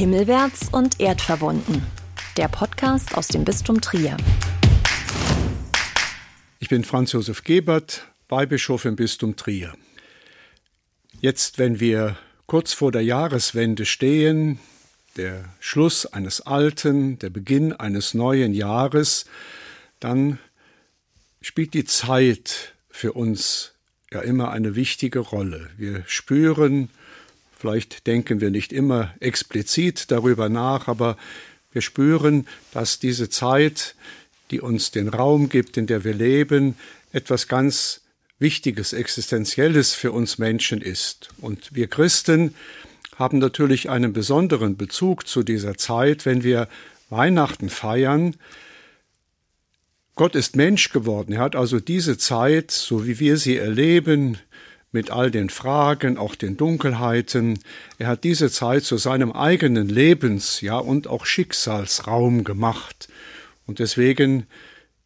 Himmelwärts und erdverbunden. Der Podcast aus dem Bistum Trier. Ich bin Franz Josef Gebert, Weihbischof im Bistum Trier. Jetzt, wenn wir kurz vor der Jahreswende stehen, der Schluss eines alten, der Beginn eines neuen Jahres, dann spielt die Zeit für uns ja immer eine wichtige Rolle. Wir spüren, vielleicht denken wir nicht immer explizit darüber nach, aber wir spüren, dass diese Zeit, die uns den Raum gibt, in der wir leben, etwas ganz Wichtiges, Existenzielles für uns Menschen ist. Und wir Christen haben natürlich einen besonderen Bezug zu dieser Zeit, wenn wir Weihnachten feiern. Gott ist Mensch geworden. Er hat also diese Zeit, so wie wir sie erleben, mit all den Fragen, auch den Dunkelheiten. Er hat diese Zeit zu seinem eigenen Lebens, ja, und auch Schicksalsraum gemacht. Und deswegen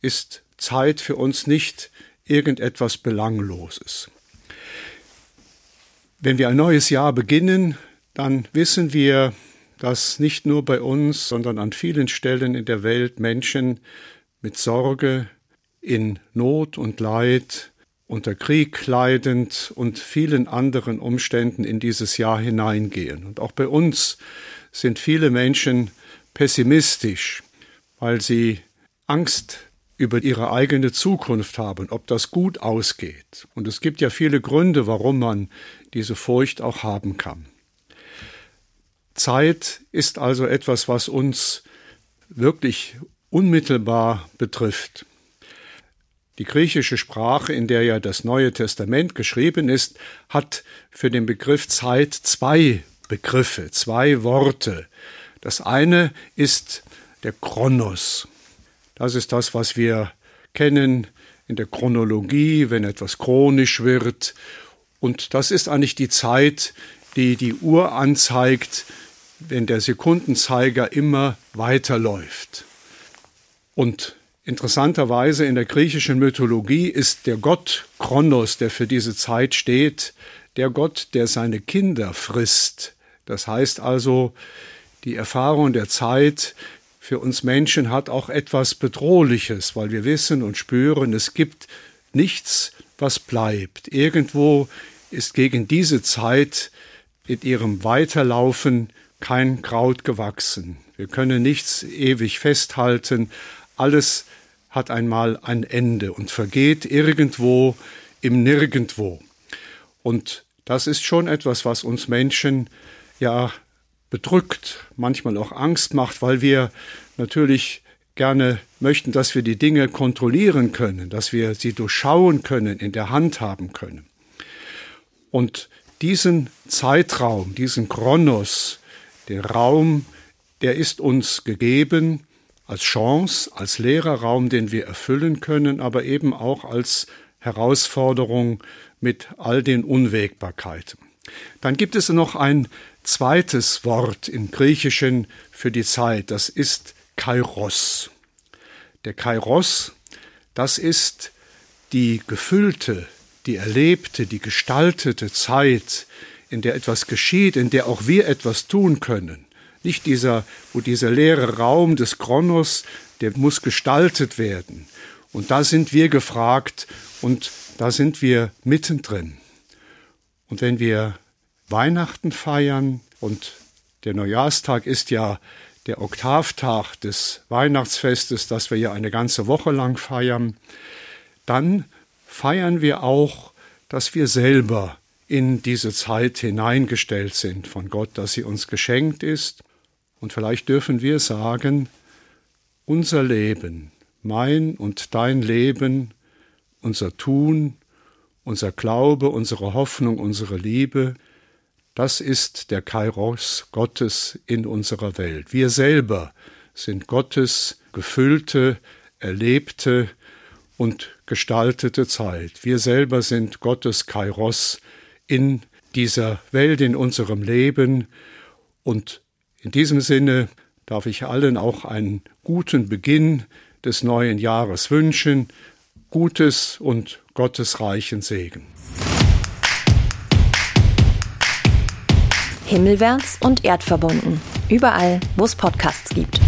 ist Zeit für uns nicht irgendetwas Belangloses. Wenn wir ein neues Jahr beginnen, dann wissen wir, dass nicht nur bei uns, sondern an vielen Stellen in der Welt Menschen mit Sorge, in Not und Leid, unter Krieg leidend und vielen anderen Umständen in dieses Jahr hineingehen. Und auch bei uns sind viele Menschen pessimistisch, weil sie Angst über ihre eigene Zukunft haben, ob das gut ausgeht. Und es gibt ja viele Gründe, warum man diese Furcht auch haben kann. Zeit ist also etwas, was uns wirklich unmittelbar betrifft. Die griechische Sprache, in der ja das Neue Testament geschrieben ist, hat für den Begriff Zeit zwei Begriffe, zwei Worte. Das eine ist der Chronos. Das ist das, was wir kennen in der Chronologie, wenn etwas chronisch wird. Und das ist eigentlich die Zeit, die die Uhr anzeigt, wenn der Sekundenzeiger immer weiterläuft. Und interessanterweise in der griechischen Mythologie ist der Gott Kronos, der für diese Zeit steht, der Gott, der seine Kinder frisst. Das heißt also, die Erfahrung der Zeit für uns Menschen hat auch etwas Bedrohliches, weil wir wissen und spüren, es gibt nichts, was bleibt. Irgendwo ist gegen diese Zeit in ihrem Weiterlaufen kein Kraut gewachsen. Wir können nichts ewig festhalten. Alles hat einmal ein Ende und vergeht irgendwo im Nirgendwo. Und das ist schon etwas, was uns Menschen ja bedrückt, manchmal auch Angst macht, weil wir natürlich gerne möchten, dass wir die Dinge kontrollieren können, dass wir sie durchschauen können, in der Hand haben können. Und diesen Zeitraum, diesen Chronos, der Raum, der ist uns gegeben als Chance, als leerer Raum, den wir erfüllen können, aber eben auch als Herausforderung mit all den Unwägbarkeiten. Dann gibt es noch ein zweites Wort im Griechischen für die Zeit, das ist Kairos. Der Kairos, das ist die gefüllte, die erlebte, die gestaltete Zeit, in der etwas geschieht, in der auch wir etwas tun können. Nicht dieser, wo dieser leere Raum des Kronos, der muss gestaltet werden. Und da sind wir gefragt und da sind wir mittendrin. Und wenn wir Weihnachten feiern und der Neujahrstag ist ja der Oktavtag des Weihnachtsfestes, das wir ja eine ganze Woche lang feiern, dann feiern wir auch, dass wir selber in diese Zeit hineingestellt sind von Gott, dass sie uns geschenkt ist. Und vielleicht dürfen wir sagen, unser Leben, mein und dein Leben, unser Tun, unser Glaube, unsere Hoffnung, unsere Liebe, das ist der Kairos Gottes in unserer Welt. Wir selber sind Gottes gefüllte, erlebte und gestaltete Zeit. Wir selber sind Gottes Kairos in dieser Welt, in unserem Leben. Und in diesem Sinne darf ich allen auch einen guten Beginn des neuen Jahres wünschen, Gutes und Gottesreichen Segen. Himmelwärts und erdverbunden Überall, wo es Podcasts gibt.